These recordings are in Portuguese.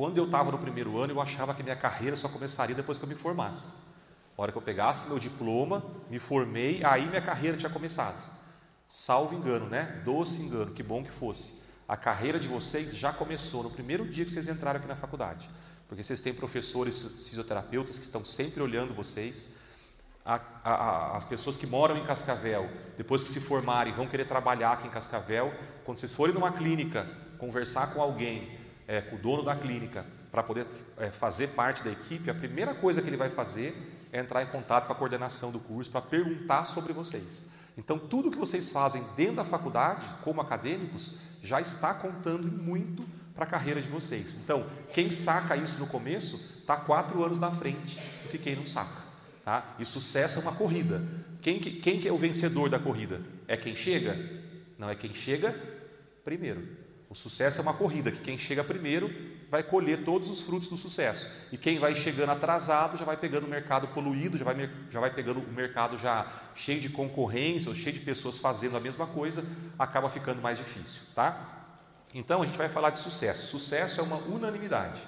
Quando eu estava no primeiro ano, eu achava que minha carreira só começaria depois que eu me formasse. A hora que eu pegasse meu diploma, me formei, aí minha carreira tinha começado. Salvo engano, né? Doce engano, que bom que fosse. A carreira de vocês já começou no primeiro dia que vocês entraram aqui na faculdade. Porque vocês têm professores fisioterapeutas que estão sempre olhando vocês. A, a, a, as pessoas que moram em Cascavel, depois que se formarem, vão querer trabalhar aqui em Cascavel. Quando vocês forem numa clínica, conversar com alguém, é, com o dono da clínica, para poder é, fazer parte da equipe, a primeira coisa que ele vai fazer é entrar em contato com a coordenação do curso para perguntar sobre vocês. Então, tudo que vocês fazem dentro da faculdade, como acadêmicos, já está contando muito para a carreira de vocês. Então, quem saca isso no começo está quatro anos na frente do que quem não saca. Tá? E sucesso é uma corrida. Quem que, quem que é o vencedor da corrida? É quem chega? Não, é quem chega primeiro. O sucesso é uma corrida que quem chega primeiro vai colher todos os frutos do sucesso. E quem vai chegando atrasado já vai pegando o mercado poluído, já vai, já vai pegando o mercado já cheio de concorrência ou cheio de pessoas fazendo a mesma coisa, acaba ficando mais difícil, tá? Então a gente vai falar de sucesso. Sucesso é uma unanimidade.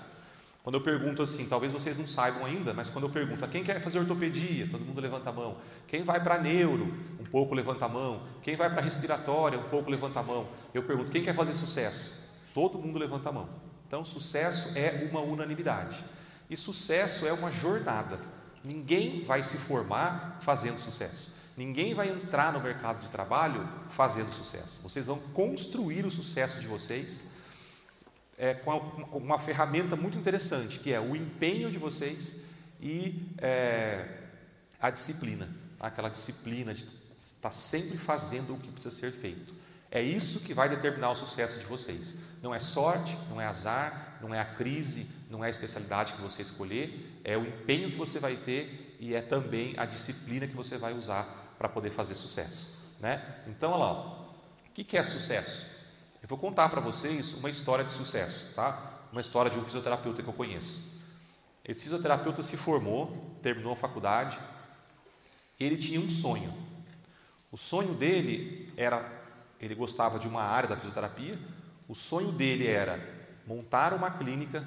Quando eu pergunto assim, talvez vocês não saibam ainda, mas quando eu pergunto a quem quer fazer ortopedia, todo mundo levanta a mão. Quem vai para neuro, um pouco levanta a mão. Quem vai para respiratória, um pouco levanta a mão. Eu pergunto, quem quer fazer sucesso? Todo mundo levanta a mão. Então, sucesso é uma unanimidade. E sucesso é uma jornada. Ninguém vai se formar fazendo sucesso. Ninguém vai entrar no mercado de trabalho fazendo sucesso. Vocês vão construir o sucesso de vocês é, com uma ferramenta muito interessante, que é o empenho de vocês e é, a disciplina, aquela disciplina de estar sempre fazendo o que precisa ser feito. É isso que vai determinar o sucesso de vocês. Não é sorte, não é azar, não é a crise, não é a especialidade que você escolher, é o empenho que você vai ter e é também a disciplina que você vai usar para poder fazer sucesso. Né? Então, olha lá, o que é sucesso? Eu vou contar para vocês uma história de sucesso, tá? Uma história de um fisioterapeuta que eu conheço. Esse fisioterapeuta se formou, terminou a faculdade. Ele tinha um sonho. O sonho dele era, ele gostava de uma área da fisioterapia. O sonho dele era montar uma clínica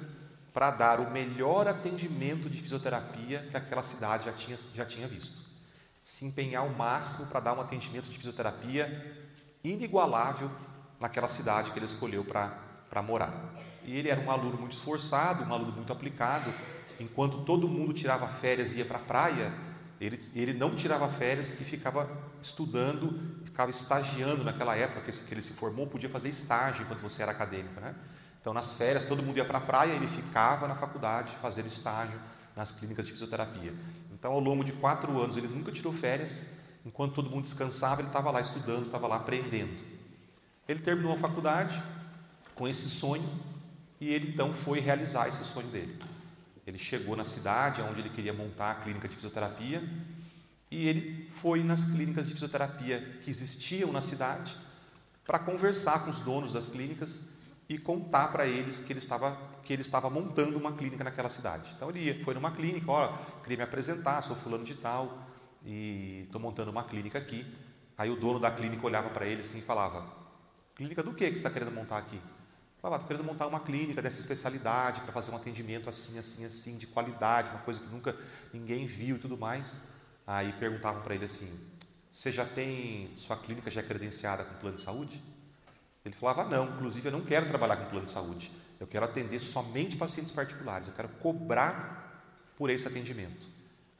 para dar o melhor atendimento de fisioterapia que aquela cidade já tinha, já tinha visto. Se empenhar ao máximo para dar um atendimento de fisioterapia inigualável naquela cidade que ele escolheu para morar. E ele era um aluno muito esforçado, um aluno muito aplicado. Enquanto todo mundo tirava férias e ia para a praia, ele, ele não tirava férias e ficava estudando, ficava estagiando naquela época que, ele se formou, podia fazer estágio enquanto você era acadêmico. Né? Então, nas férias, todo mundo ia para a praia, ele ficava na faculdade fazendo estágio nas clínicas de fisioterapia. Então, ao longo de quatro anos, ele nunca tirou férias, enquanto todo mundo descansava, ele estava lá estudando, estava lá aprendendo. Ele terminou a faculdade com esse sonho e ele então foi realizar esse sonho dele. Ele chegou na cidade onde ele queria montar a clínica de fisioterapia e ele foi nas clínicas de fisioterapia que existiam na cidade para conversar com os donos das clínicas e contar para eles que ele estava que ele estava montando uma clínica naquela cidade. Então ele foi numa clínica, ó, queria me apresentar, sou fulano de tal e estou montando uma clínica aqui. Aí o dono da clínica olhava para ele assim e falava: Clínica do que que você está querendo montar aqui? Falava, estou querendo montar uma clínica dessa especialidade para fazer um atendimento assim, assim, assim, de qualidade, uma coisa que nunca ninguém viu e tudo mais. Aí perguntavam para ele assim: Você já tem sua clínica já é credenciada com plano de saúde? Ele falava: Não, inclusive eu não quero trabalhar com plano de saúde. Eu quero atender somente pacientes particulares. Eu quero cobrar por esse atendimento.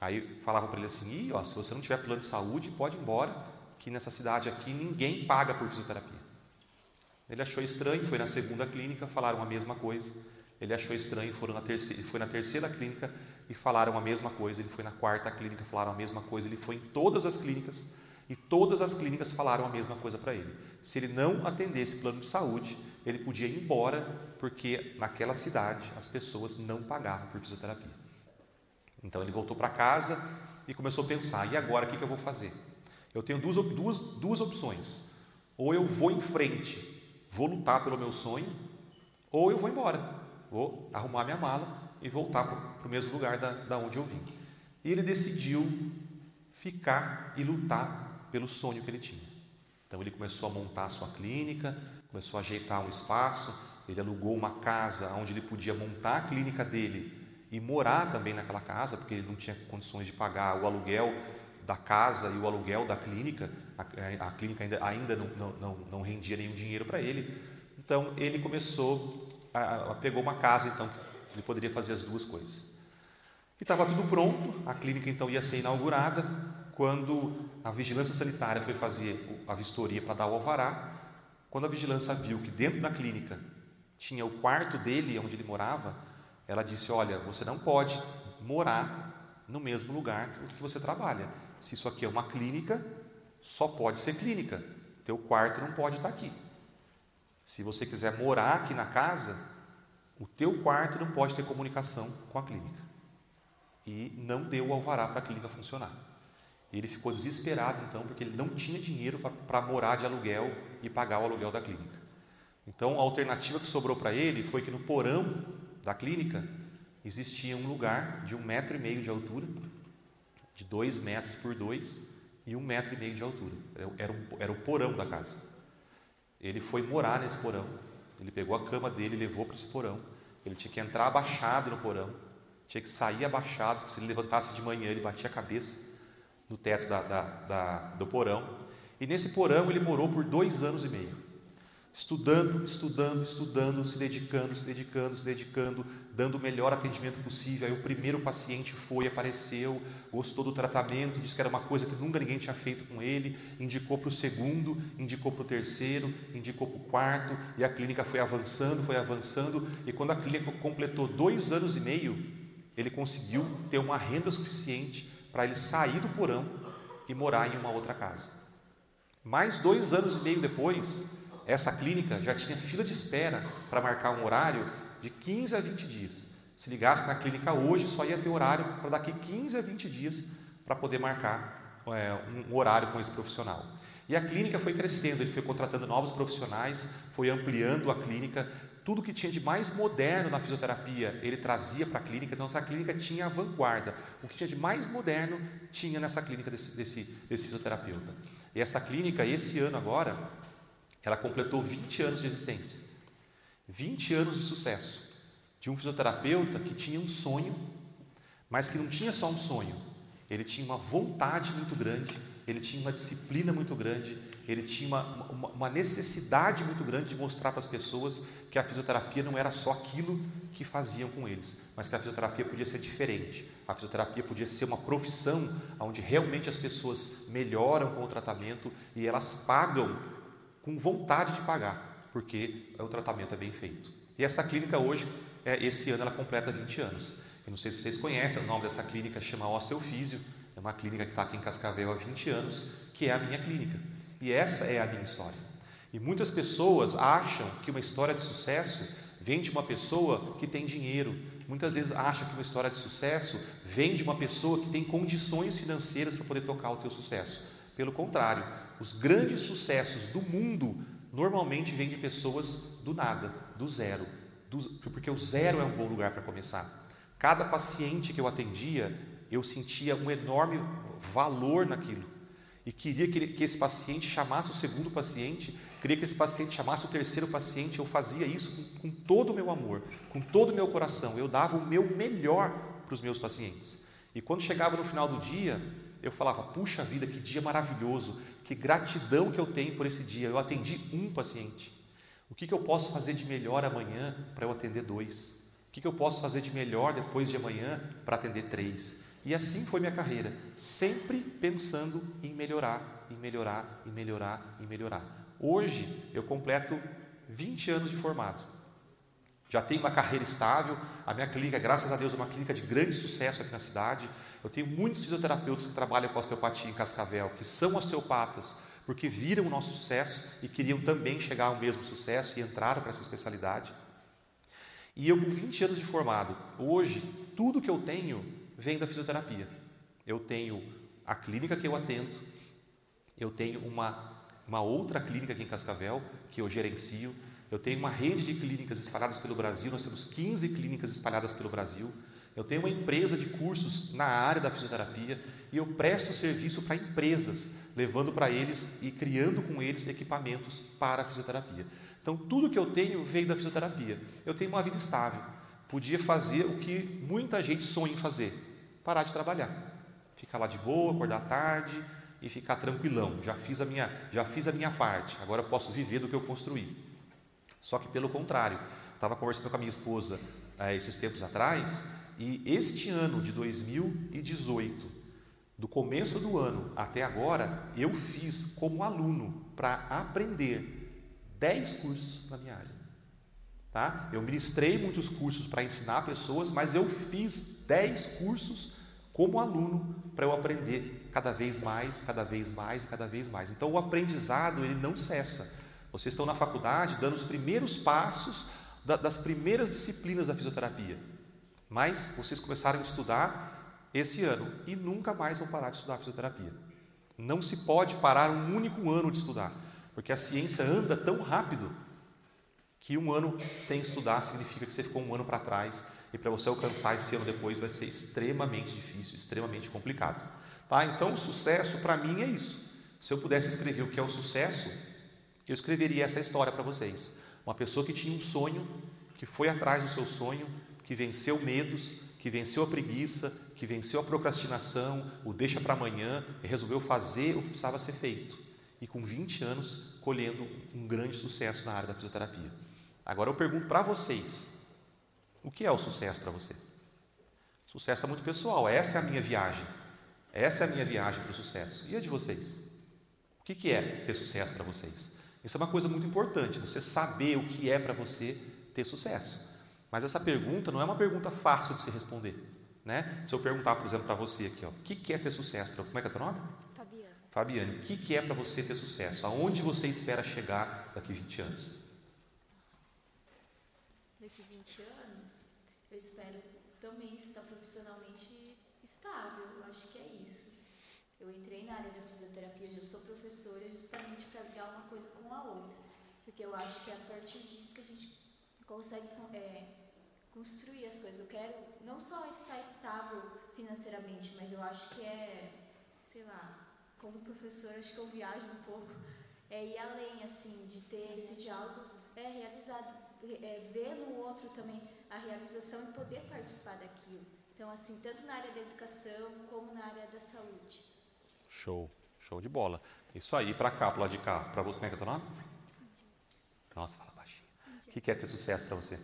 Aí falavam para ele assim: Ih, ó, se você não tiver plano de saúde, pode ir embora, que nessa cidade aqui ninguém paga por fisioterapia. Ele achou estranho, foi na segunda clínica, falaram a mesma coisa. Ele achou estranho, terceira, foi na terceira clínica e falaram a mesma coisa. Ele foi na quarta clínica, falaram a mesma coisa. Ele foi em todas as clínicas e todas as clínicas falaram a mesma coisa para ele. Se ele não atendesse plano de saúde, ele podia ir embora, porque naquela cidade as pessoas não pagavam por fisioterapia. Então ele voltou para casa e começou a pensar: e agora o que, que eu vou fazer? Eu tenho duas, duas, duas opções. Ou eu vou em frente vou lutar pelo meu sonho, ou eu vou embora, vou arrumar minha mala e voltar para o mesmo lugar da, da onde eu vim. E ele decidiu ficar e lutar pelo sonho que ele tinha. Então ele começou a montar a sua clínica, começou a ajeitar um espaço, ele alugou uma casa onde ele podia montar a clínica dele e morar também naquela casa, porque ele não tinha condições de pagar o aluguel da casa e o aluguel da clínica, a, a clínica ainda, ainda não, não, não, rendia nenhum dinheiro para ele. Então ele começou, a, a, pegou uma casa, então ele poderia fazer as duas coisas. E estava tudo pronto, a clínica então ia ser inaugurada, quando a vigilância sanitária foi fazer a vistoria para dar o alvará, quando a vigilância viu que dentro da clínica tinha o quarto dele, onde ele morava, ela disse: Olha, você não pode morar no mesmo lugar que você trabalha. Se isso aqui é uma clínica, só pode ser clínica. Teu quarto não pode estar aqui. Se você quiser morar aqui na casa, o teu quarto não pode ter comunicação com a clínica. E não deu o alvará para a clínica funcionar. Ele ficou desesperado então, porque ele não tinha dinheiro para morar de aluguel e pagar o aluguel da clínica. Então, a alternativa que sobrou para ele foi que no porão da clínica existia um lugar de um metro e meio de altura, de dois metros por dois e um metro e meio de altura. Era, um, era o porão da casa. Ele foi morar nesse porão. Ele pegou a cama dele e levou para esse porão. Ele tinha que entrar abaixado no porão, tinha que sair abaixado, porque se ele levantasse de manhã ele batia a cabeça no teto da, da, da, do porão. E nesse porão ele morou por dois anos e meio, estudando, estudando, estudando, se dedicando, se dedicando, se dedicando, dando o melhor atendimento possível. Aí o primeiro paciente foi, apareceu, gostou do tratamento, disse que era uma coisa que nunca ninguém tinha feito com ele, indicou para o segundo, indicou para o terceiro, indicou para o quarto, e a clínica foi avançando, foi avançando, e quando a clínica completou dois anos e meio, ele conseguiu ter uma renda suficiente para ele sair do porão e morar em uma outra casa. Mais dois anos e meio depois, essa clínica já tinha fila de espera para marcar um horário de 15 a 20 dias. Se ligasse na clínica hoje, só ia ter horário para daqui 15 a 20 dias para poder marcar é, um horário com esse profissional. E a clínica foi crescendo, ele foi contratando novos profissionais, foi ampliando a clínica, tudo que tinha de mais moderno na fisioterapia ele trazia para a clínica, então essa clínica tinha a vanguarda. O que tinha de mais moderno tinha nessa clínica desse, desse, desse fisioterapeuta. E essa clínica, esse ano agora, ela completou 20 anos de existência. 20 anos de sucesso. De um fisioterapeuta que tinha um sonho, mas que não tinha só um sonho, ele tinha uma vontade muito grande, ele tinha uma disciplina muito grande, ele tinha uma, uma, uma necessidade muito grande de mostrar para as pessoas que a fisioterapia não era só aquilo que faziam com eles, mas que a fisioterapia podia ser diferente. A fisioterapia podia ser uma profissão onde realmente as pessoas melhoram com o tratamento e elas pagam com vontade de pagar, porque o tratamento é bem feito. E essa clínica hoje, é, esse ano, ela completa 20 anos. Eu não sei se vocês conhecem, o nome dessa clínica chama Osteofísio, é uma clínica que está aqui em Cascavel há 20 anos, que é a minha clínica. E essa é a minha história. E muitas pessoas acham que uma história de sucesso vem de uma pessoa que tem dinheiro. Muitas vezes acham que uma história de sucesso vem de uma pessoa que tem condições financeiras para poder tocar o teu sucesso. Pelo contrário, os grandes sucessos do mundo normalmente vêm de pessoas do nada, do zero, do, porque o zero é um bom lugar para começar. Cada paciente que eu atendia, eu sentia um enorme valor naquilo e queria que, que esse paciente chamasse o segundo paciente, queria que esse paciente chamasse o terceiro paciente. Eu fazia isso com, com todo o meu amor, com todo o meu coração. Eu dava o meu melhor para os meus pacientes. E quando chegava no final do dia, eu falava: puxa vida, que dia maravilhoso, que gratidão que eu tenho por esse dia. Eu atendi um paciente. O que, que eu posso fazer de melhor amanhã para eu atender dois? O que, que eu posso fazer de melhor depois de amanhã para atender três? E assim foi minha carreira, sempre pensando em melhorar, em melhorar, em melhorar, em melhorar. Hoje eu completo 20 anos de formado. Já tenho uma carreira estável, a minha clínica, graças a Deus, é uma clínica de grande sucesso aqui na cidade. Eu tenho muitos fisioterapeutas que trabalham com osteopatia em Cascavel, que são osteopatas, porque viram o nosso sucesso e queriam também chegar ao mesmo sucesso e entraram para essa especialidade. E eu, com 20 anos de formado, hoje, tudo que eu tenho vem da fisioterapia. Eu tenho a clínica que eu atendo, eu tenho uma, uma outra clínica aqui em Cascavel, que eu gerencio, eu tenho uma rede de clínicas espalhadas pelo Brasil, nós temos 15 clínicas espalhadas pelo Brasil, eu tenho uma empresa de cursos na área da fisioterapia e eu presto serviço para empresas, levando para eles e criando com eles equipamentos para a fisioterapia. Então, tudo que eu tenho veio da fisioterapia. Eu tenho uma vida estável. Podia fazer o que muita gente sonha em fazer: parar de trabalhar. Ficar lá de boa, acordar tarde e ficar tranquilão. Já fiz a minha, já fiz a minha parte. Agora eu posso viver do que eu construí. Só que pelo contrário, estava conversando com a minha esposa eh, esses tempos atrás e este ano de 2018, do começo do ano até agora, eu fiz como aluno para aprender 10 cursos na minha área. Tá? Eu ministrei muitos cursos para ensinar pessoas, mas eu fiz 10 cursos como aluno para eu aprender cada vez mais, cada vez mais e cada vez mais. Então o aprendizado ele não cessa. Vocês estão na faculdade dando os primeiros passos das primeiras disciplinas da fisioterapia. Mas vocês começaram a estudar esse ano e nunca mais vão parar de estudar fisioterapia. Não se pode parar um único ano de estudar, porque a ciência anda tão rápido que um ano sem estudar significa que você ficou um ano para trás e para você alcançar esse ano depois vai ser extremamente difícil, extremamente complicado. Tá? Então, o sucesso para mim é isso. Se eu pudesse escrever o que é o sucesso, eu escreveria essa história para vocês. Uma pessoa que tinha um sonho, que foi atrás do seu sonho, que venceu medos, que venceu a preguiça, que venceu a procrastinação, o deixa para amanhã e resolveu fazer o que precisava ser feito. E com 20 anos, colhendo um grande sucesso na área da fisioterapia. Agora eu pergunto para vocês: o que é o sucesso para você? Sucesso é muito pessoal, essa é a minha viagem. Essa é a minha viagem para o sucesso. E a de vocês? O que é ter sucesso para vocês? Isso é uma coisa muito importante, você saber o que é para você ter sucesso. Mas essa pergunta não é uma pergunta fácil de se responder. Né? Se eu perguntar, por exemplo, para você aqui, ó, o que é ter sucesso? Como é que é teu nome? Fabiane. Fabiane, o que é para você ter sucesso? Aonde você espera chegar daqui 20 anos? Daqui 20 anos, eu espero também estar profissionalmente estável. Eu acho que é isso. Eu entrei na área da fisioterapia, já sou professora justamente para ligar uma coisa com a outra. Porque eu acho que é a partir disso que a gente consegue é, construir as coisas. Eu quero não só estar estável financeiramente, mas eu acho que é, sei lá, como professora, acho que eu viajo um pouco, é ir além, assim, de ter esse diálogo é, realizado, é, ver no outro também a realização e poder participar daquilo. Então, assim, tanto na área da educação como na área da saúde. Show, show de bola. Isso aí, para cá, para lá de cá. Para você, como é que é teu nome? Nossa, fala baixinho. O que é ter sucesso para você?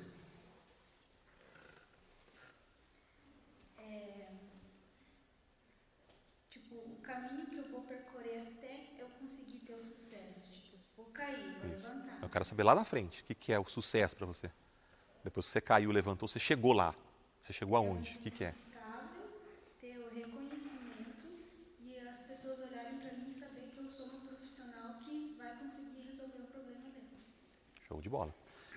É, tipo, o caminho que eu vou percorrer até eu conseguir ter o sucesso. Tipo, vou cair, vou Isso. Eu quero saber lá na frente, o que, que é o sucesso para você? Depois que você caiu, levantou, você chegou lá. Você chegou aonde? O que, que é? Estável, ter o reconhecimento e as pessoas olharem para mim e saber que eu sou uma profissional que vai conseguir resolver o problema dela. Show de bola.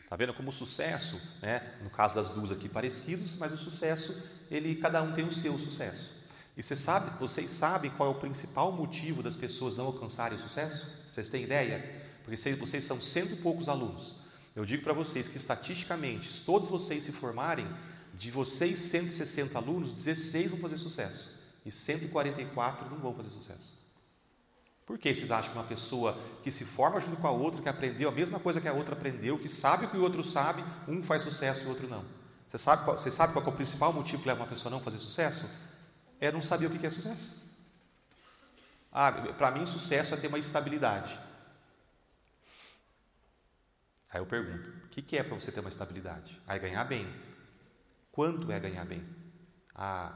Tá vendo como o sucesso, né? No caso das duas aqui parecidos, mas o sucesso, ele cada um tem o seu sucesso. E você sabe, vocês sabem qual é o principal motivo das pessoas não alcançarem o sucesso? Vocês têm ideia? Porque vocês, são cento e poucos alunos. Eu digo para vocês que estatisticamente, se todos vocês se formarem, de vocês 160 alunos, 16 vão fazer sucesso e 144 não vão fazer sucesso. Por que vocês acham que uma pessoa que se forma junto com a outra, que aprendeu a mesma coisa que a outra aprendeu, que sabe o que o outro sabe, um faz sucesso e o outro não? Você sabe, qual, você sabe qual é o principal motivo leva uma pessoa não fazer sucesso? É não saber o que é sucesso. Ah, para mim, sucesso é ter uma estabilidade. Aí eu pergunto: o que é para você ter uma estabilidade? Aí ganhar bem. Quanto é ganhar bem? Ah,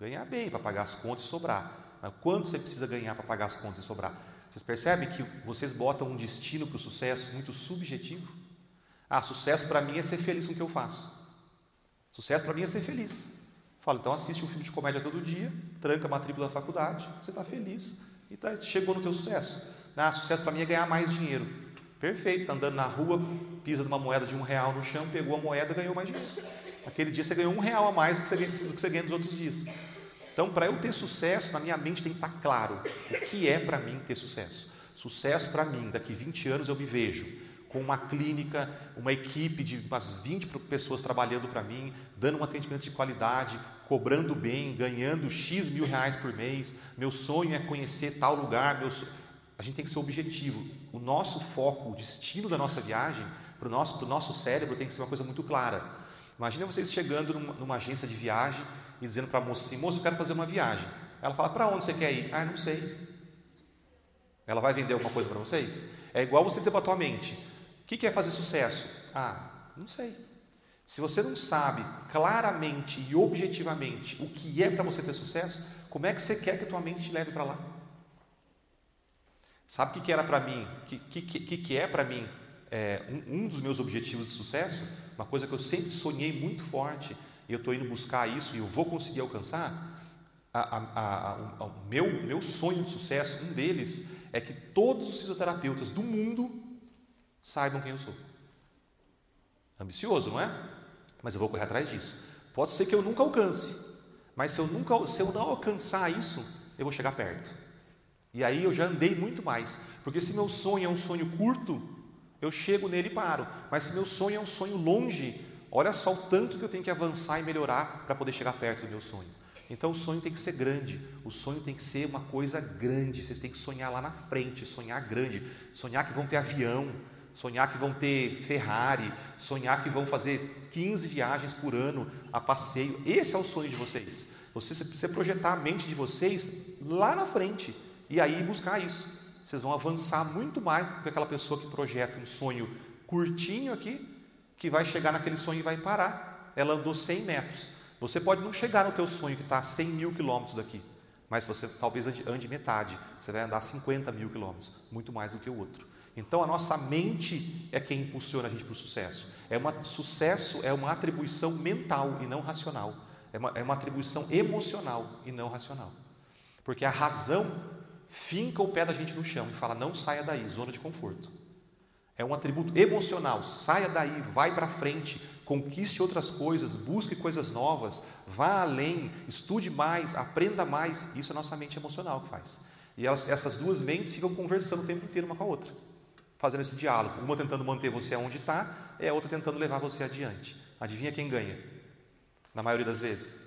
ganhar bem para pagar as contas e sobrar. Mas quanto você precisa ganhar para pagar as contas e sobrar? Vocês percebem que vocês botam um destino para o sucesso muito subjetivo? Ah, sucesso para mim é ser feliz com o que eu faço. Sucesso para mim é ser feliz. Falo, então assiste um filme de comédia todo dia, tranca a matrícula da faculdade, você está feliz e tá, chegou no teu sucesso. Ah, sucesso para mim é ganhar mais dinheiro. Perfeito, está andando na rua, pisa numa moeda de um real no chão, pegou a moeda ganhou mais dinheiro. Aquele dia você ganhou um real a mais do que você ganha, do que você ganha nos outros dias. Então, para eu ter sucesso, na minha mente tem que estar claro o que é para mim ter sucesso. Sucesso para mim, daqui 20 anos eu me vejo com uma clínica, uma equipe de umas 20 pessoas trabalhando para mim, dando um atendimento de qualidade, cobrando bem, ganhando X mil reais por mês. Meu sonho é conhecer tal lugar. Meu so... A gente tem que ser objetivo. O nosso foco, o destino da nossa viagem, para o nosso, nosso cérebro, tem que ser uma coisa muito clara. Imagina vocês chegando numa, numa agência de viagem e dizendo para a moça assim: moça, eu quero fazer uma viagem. Ela fala: para onde você quer ir? Ah, não sei. Ela vai vender alguma coisa para vocês? É igual você dizer para a tua mente: o que é fazer sucesso? Ah, não sei. Se você não sabe claramente e objetivamente o que é para você ter sucesso, como é que você quer que a tua mente te leve para lá? Sabe o que, que era para mim? O que, que, que, é para mim é, um, um, dos meus objetivos de sucesso? Uma coisa que eu sempre sonhei muito forte e eu estou indo buscar isso e eu vou conseguir alcançar. O meu, meu sonho de sucesso, um deles, é que todos os fisioterapeutas do mundo saibam quem eu sou. Ambicioso, não é? Mas eu vou correr atrás disso. Pode ser que eu nunca alcance, mas se eu, nunca, se eu não alcançar isso, eu vou chegar perto. E aí eu já andei muito mais. Porque se meu sonho é um sonho curto, eu chego nele e paro. Mas se meu sonho é um sonho longe, olha só o tanto que eu tenho que avançar e melhorar para poder chegar perto do meu sonho. Então o sonho tem que ser grande, o sonho tem que ser uma coisa grande. Vocês têm que sonhar lá na frente, sonhar grande, sonhar que vão ter avião, sonhar que vão ter Ferrari, sonhar que vão fazer 15 viagens por ano a passeio. Esse é o sonho de vocês. Você precisa projetar a mente de vocês lá na frente e aí buscar isso. Vocês vão avançar muito mais do que aquela pessoa que projeta um sonho curtinho aqui, que vai chegar naquele sonho e vai parar. Ela andou 100 metros. Você pode não chegar no teu sonho que está a 100 mil quilômetros daqui, mas você talvez ande, ande metade. Você vai andar 50 mil quilômetros, muito mais do que o outro. Então a nossa mente é quem impulsiona a gente para o sucesso. É uma sucesso é uma atribuição mental e não racional. É uma, é uma atribuição emocional e não racional. Porque a razão finca o pé da gente no chão e fala: não saia daí, zona de conforto. É um atributo emocional. Saia daí, vai para frente, conquiste outras coisas, busque coisas novas, vá além, estude mais, aprenda mais. Isso é nossa mente emocional que faz. E elas, essas duas mentes ficam conversando o tempo inteiro uma com a outra, fazendo esse diálogo. Uma tentando manter você onde está, e a outra tentando levar você adiante. Adivinha quem ganha? Na maioria das vezes,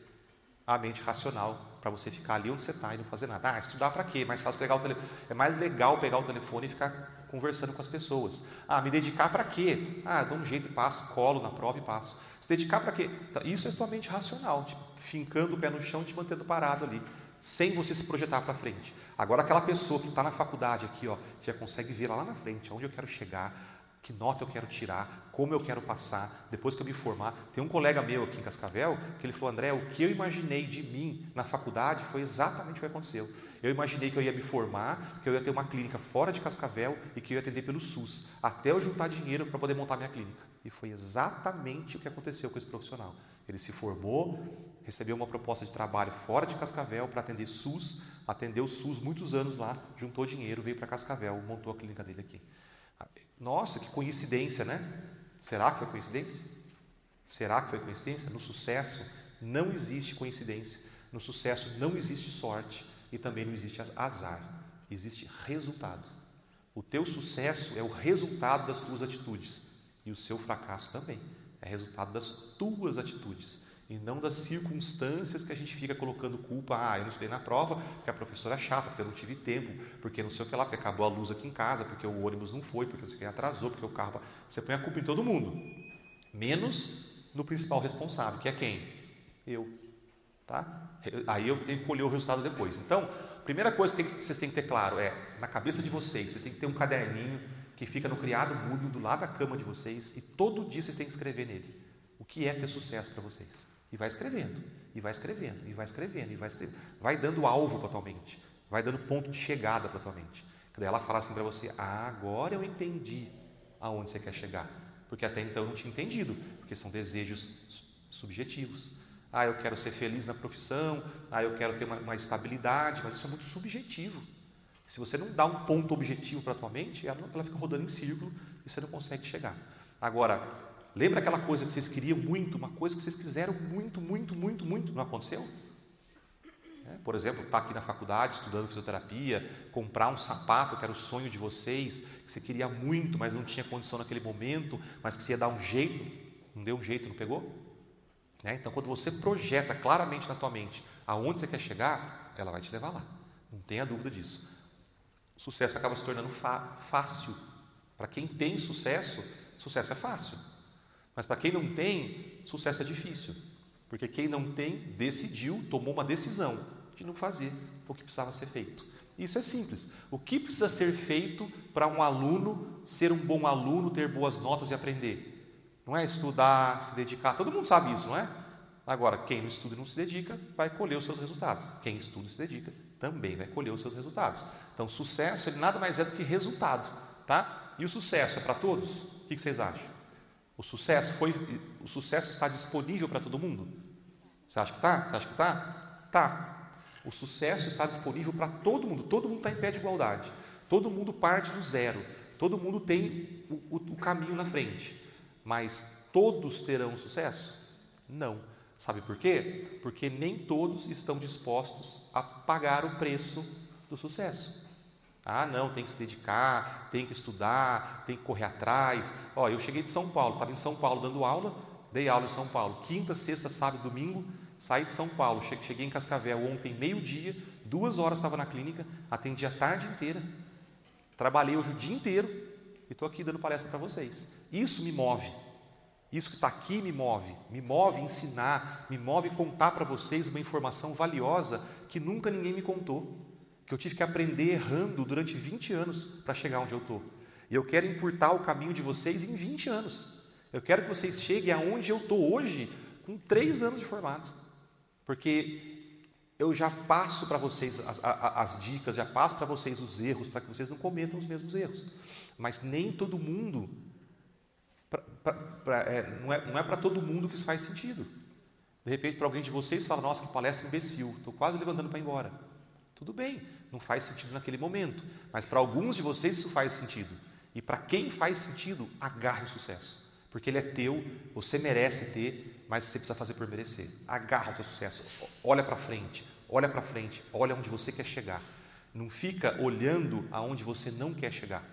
a mente racional para você ficar ali onde você está e não fazer nada. Ah, estudar para quê? Mais fácil pegar o telefone. É mais legal pegar o telefone e ficar conversando com as pessoas. Ah, me dedicar para quê? Ah, dou um jeito e passo, colo na prova e passo. Se dedicar para quê? Então, isso é totalmente racional, tipo, fincando o pé no chão, te mantendo parado ali, sem você se projetar para frente. Agora, aquela pessoa que está na faculdade aqui, ó, já consegue ver lá na frente, aonde eu quero chegar, que nota eu quero tirar, como eu quero passar, depois que eu me formar. Tem um colega meu aqui em Cascavel que ele falou: André, o que eu imaginei de mim na faculdade foi exatamente o que aconteceu. Eu imaginei que eu ia me formar, que eu ia ter uma clínica fora de Cascavel e que eu ia atender pelo SUS, até eu juntar dinheiro para poder montar minha clínica. E foi exatamente o que aconteceu com esse profissional. Ele se formou, recebeu uma proposta de trabalho fora de Cascavel para atender SUS, atendeu o SUS muitos anos lá, juntou dinheiro, veio para Cascavel, montou a clínica dele aqui. Nossa, que coincidência, né? Será que foi coincidência? Será que foi coincidência? No sucesso não existe coincidência. No sucesso não existe sorte e também não existe azar. Existe resultado. O teu sucesso é o resultado das tuas atitudes e o seu fracasso também é resultado das tuas atitudes e não das circunstâncias que a gente fica colocando culpa. Ah, eu não estudei na prova, porque a professora é chata, porque eu não tive tempo, porque não sei o que lá, porque acabou a luz aqui em casa, porque o ônibus não foi, porque você atrasou, porque o carro. Você põe a culpa em todo mundo, menos no principal responsável, que é quem? Eu. Tá? Aí eu tenho que colher o resultado depois. Então, primeira coisa que vocês têm que ter claro é, na cabeça de vocês, vocês têm que ter um caderninho que fica no criado mudo do lado da cama de vocês e todo dia vocês têm que escrever nele. O que é ter sucesso para vocês? E vai escrevendo, e vai escrevendo, e vai escrevendo, e vai escrevendo. Vai dando alvo para tua mente, vai dando ponto de chegada para tua mente. Daí ela fala assim para você: ah, agora eu entendi aonde você quer chegar. Porque até então eu não tinha entendido, porque são desejos subjetivos. Ah, eu quero ser feliz na profissão, ah, eu quero ter uma, uma estabilidade, mas isso é muito subjetivo. Se você não dá um ponto objetivo para a tua mente, ela, ela fica rodando em círculo e você não consegue chegar. Agora, Lembra aquela coisa que vocês queriam muito, uma coisa que vocês quiseram muito, muito, muito, muito, não aconteceu? É, por exemplo, estar tá aqui na faculdade estudando fisioterapia, comprar um sapato que era o sonho de vocês, que você queria muito, mas não tinha condição naquele momento, mas que você ia dar um jeito, não deu um jeito, não pegou? Né? Então, quando você projeta claramente na tua mente aonde você quer chegar, ela vai te levar lá, não tenha dúvida disso. o sucesso acaba se tornando fácil. Para quem tem sucesso, sucesso é fácil. Mas para quem não tem, sucesso é difícil. Porque quem não tem, decidiu, tomou uma decisão de não fazer o que precisava ser feito. Isso é simples. O que precisa ser feito para um aluno ser um bom aluno, ter boas notas e aprender? Não é estudar, se dedicar. Todo mundo sabe isso, não é? Agora, quem não estuda e não se dedica, vai colher os seus resultados. Quem estuda e se dedica, também vai colher os seus resultados. Então, sucesso ele nada mais é do que resultado, tá? E o sucesso é para todos? O que vocês acham? O sucesso foi, o sucesso está disponível para todo mundo? Você acha que está? Você acha que está? Tá. O sucesso está disponível para todo mundo. Todo mundo está em pé de igualdade. Todo mundo parte do zero. Todo mundo tem o, o, o caminho na frente. Mas todos terão sucesso? Não. Sabe por quê? Porque nem todos estão dispostos a pagar o preço do sucesso. Ah, não, tem que se dedicar, tem que estudar, tem que correr atrás. Ó, eu cheguei de São Paulo, estava em São Paulo dando aula, dei aula em São Paulo, quinta, sexta, sábado, domingo, Saí de São Paulo, cheguei em Cascavel ontem, meio-dia, duas horas estava na clínica, atendi a tarde inteira, trabalhei hoje o dia inteiro e estou aqui dando palestra para vocês. Isso me move. Isso que está aqui me move. Me move ensinar, me move contar para vocês uma informação valiosa que nunca ninguém me contou, que eu tive que aprender errando durante 20 anos para chegar onde eu estou. E eu quero encurtar o caminho de vocês em 20 anos. Eu quero que vocês cheguem aonde eu estou hoje com três anos de formato. Porque eu já passo para vocês as, as, as, dicas, já passo para vocês os erros, para que vocês não cometam os mesmos erros. Mas nem todo mundo, pra, pra, pra, é, não é, não é para todo mundo que isso faz sentido. De repente, para alguém de vocês, fala: Nossa, que palestra imbecil, estou quase levantando para ir embora. Tudo bem, não faz sentido naquele momento. Mas para alguns de vocês isso faz sentido. E para quem faz sentido, agarre o sucesso. Porque ele é teu, você merece ter, mas você precisa fazer por merecer. Agarra o teu sucesso, olha para frente, olha para frente, olha onde você quer chegar. Não fica olhando aonde você não quer chegar.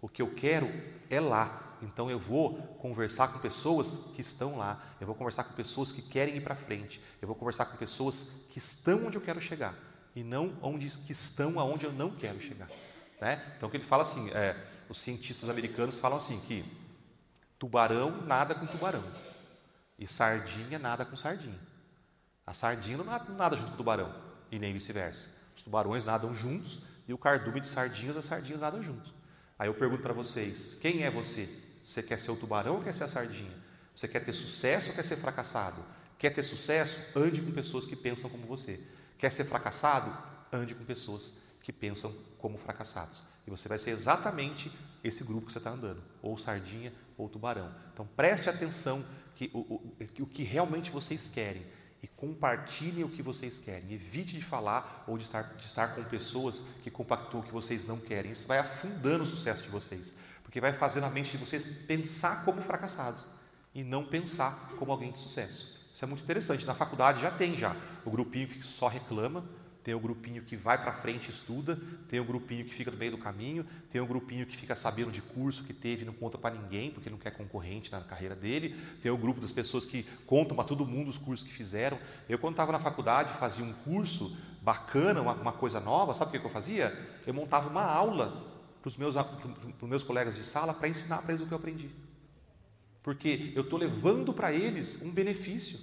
O que eu quero é lá. Então eu vou conversar com pessoas que estão lá. Eu vou conversar com pessoas que querem ir para frente. Eu vou conversar com pessoas que estão onde eu quero chegar e não onde que estão aonde eu não quero chegar. Né? Então que ele fala assim, é, os cientistas americanos falam assim que tubarão nada com tubarão. E sardinha nada com sardinha. A sardinha não nada junto com o tubarão, e nem vice-versa. Os tubarões nadam juntos e o cardume de sardinhas, as sardinhas nadam juntos. Aí eu pergunto para vocês: quem é você? Você quer ser o tubarão ou quer ser a sardinha? Você quer ter sucesso ou quer ser fracassado? Quer ter sucesso? Ande com pessoas que pensam como você. Quer ser fracassado? Ande com pessoas que pensam como fracassados. E você vai ser exatamente esse grupo que você está andando, ou sardinha ou tubarão. Então preste atenção que, o, o, o que realmente vocês querem e compartilhem o que vocês querem. Evite de falar ou de estar, de estar com pessoas que compactuam o que vocês não querem. Isso vai afundando o sucesso de vocês, porque vai fazendo a mente de vocês pensar como fracassado e não pensar como alguém de sucesso. Isso é muito interessante. Na faculdade já tem já o grupinho que só reclama, tem o grupinho que vai para frente e estuda, tem o grupinho que fica no meio do caminho, tem o grupinho que fica sabendo de curso que teve e não conta para ninguém, porque não quer concorrente na carreira dele, tem o grupo das pessoas que contam para todo mundo os cursos que fizeram. Eu, quando estava na faculdade, fazia um curso bacana, uma, uma coisa nova, sabe o que eu fazia? Eu montava uma aula para os meus, meus colegas de sala para ensinar para eles o que eu aprendi. Porque eu estou levando para eles um benefício.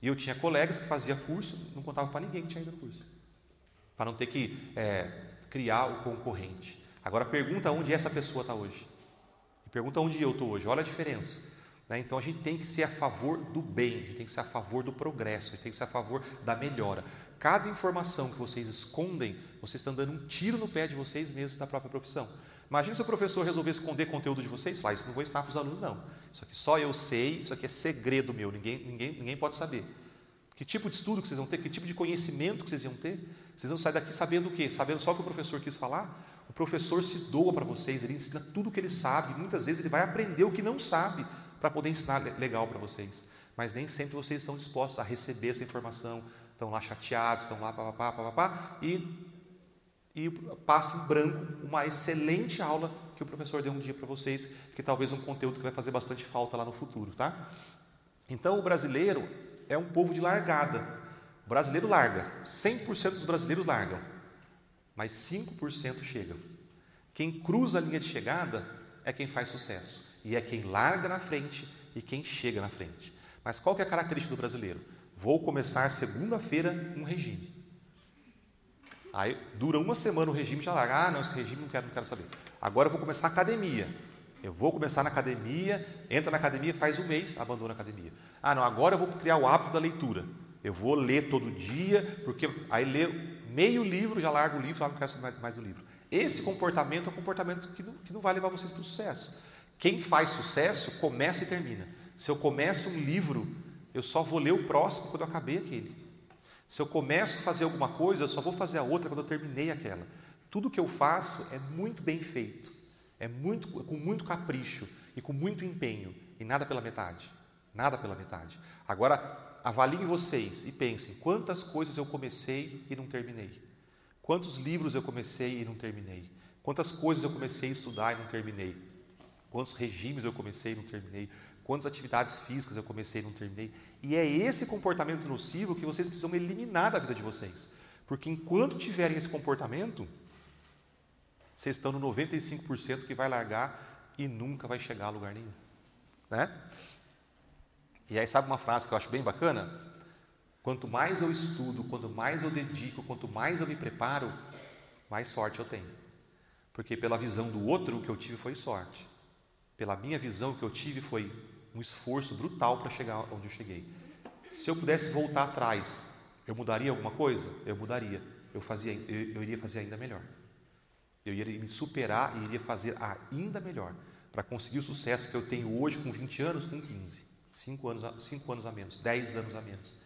E eu tinha colegas que faziam curso, não contava para ninguém que tinha ido no curso para não ter que é, criar o concorrente. Agora pergunta onde essa pessoa está hoje. E pergunta onde eu estou hoje. Olha a diferença. Né? Então a gente tem que ser a favor do bem, a gente tem que ser a favor do progresso, a gente tem que ser a favor da melhora. Cada informação que vocês escondem, vocês estão dando um tiro no pé de vocês mesmos da própria profissão. Imagina se o professor resolver esconder conteúdo de vocês, fala, isso não vou ensinar para os alunos, não. Isso aqui só eu sei, isso aqui é segredo meu, ninguém, ninguém, ninguém pode saber. Que tipo de estudo que vocês vão ter, que tipo de conhecimento que vocês iam ter? Vocês vão sair daqui sabendo o quê? Sabendo só o que o professor quis falar? O professor se doa para vocês, ele ensina tudo o que ele sabe, muitas vezes ele vai aprender o que não sabe para poder ensinar legal para vocês. Mas nem sempre vocês estão dispostos a receber essa informação, estão lá chateados, estão lá papapá, papapá, e, e passa em branco uma excelente aula que o professor deu um dia para vocês, que talvez um conteúdo que vai fazer bastante falta lá no futuro, tá? Então o brasileiro é um povo de largada. O brasileiro larga, 100% dos brasileiros largam. mas 5% chegam. Quem cruza a linha de chegada é quem faz sucesso, e é quem larga na frente e quem chega na frente. Mas qual que é a característica do brasileiro? Vou começar segunda-feira um regime. Aí dura uma semana o regime já larga. Ah, não, esse regime não quero, não quero saber. Agora eu vou começar a academia. Eu vou começar na academia, entra na academia, faz um mês, abandona a academia. Ah, não, agora eu vou criar o hábito da leitura. Eu vou ler todo dia, porque aí lê meio livro, já largo o livro, já não quero mais, mais o livro. Esse comportamento é um comportamento que não, que não vai levar vocês para o sucesso. Quem faz sucesso começa e termina. Se eu começo um livro, eu só vou ler o próximo quando eu acabei aquele. Se eu começo a fazer alguma coisa, eu só vou fazer a outra quando eu terminei aquela. Tudo que eu faço é muito bem feito, é muito com muito capricho e com muito empenho e nada pela metade, nada pela metade. Agora avaliem vocês e pensem quantas coisas eu comecei e não terminei, quantos livros eu comecei e não terminei, quantas coisas eu comecei a estudar e não terminei, quantos regimes eu comecei e não terminei, quantas atividades físicas eu comecei e não terminei. E é esse comportamento nocivo que vocês precisam eliminar da vida de vocês. Porque enquanto tiverem esse comportamento, vocês estão no 95% que vai largar e nunca vai chegar a lugar nenhum. Né? E aí, sabe uma frase que eu acho bem bacana? Quanto mais eu estudo, quanto mais eu dedico, quanto mais eu me preparo, mais sorte eu tenho. Porque pela visão do outro, o que eu tive foi sorte. Pela minha visão, o que eu tive foi um esforço brutal para chegar onde eu cheguei. Se eu pudesse voltar atrás, eu mudaria alguma coisa? Eu mudaria. Eu, fazia, eu, eu iria fazer ainda melhor. Eu iria me superar e iria fazer ainda melhor para conseguir o sucesso que eu tenho hoje com 20 anos, com 15, 5 anos, 5 anos a menos, 10 anos a menos.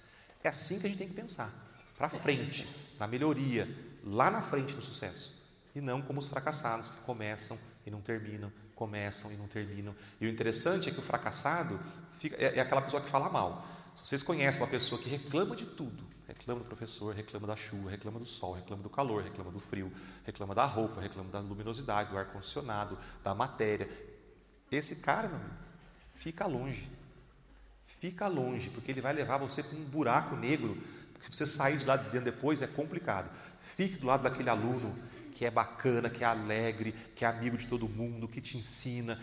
É assim que a gente tem que pensar, para frente, na melhoria, lá na frente do sucesso, e não como os fracassados que começam e não terminam, começam e não terminam. E o interessante é que o fracassado fica, é, é aquela pessoa que fala mal. Se vocês conhecem uma pessoa que reclama de tudo, reclama do professor, reclama da chuva, reclama do sol, reclama do calor, reclama do frio, reclama da roupa, reclama da luminosidade, do ar-condicionado, da matéria. Esse cara, meu amigo, fica longe. Fica longe, porque ele vai levar você para um buraco negro. Se você sair de lá de dentro depois, é complicado. Fique do lado daquele aluno que é bacana, que é alegre, que é amigo de todo mundo, que te ensina,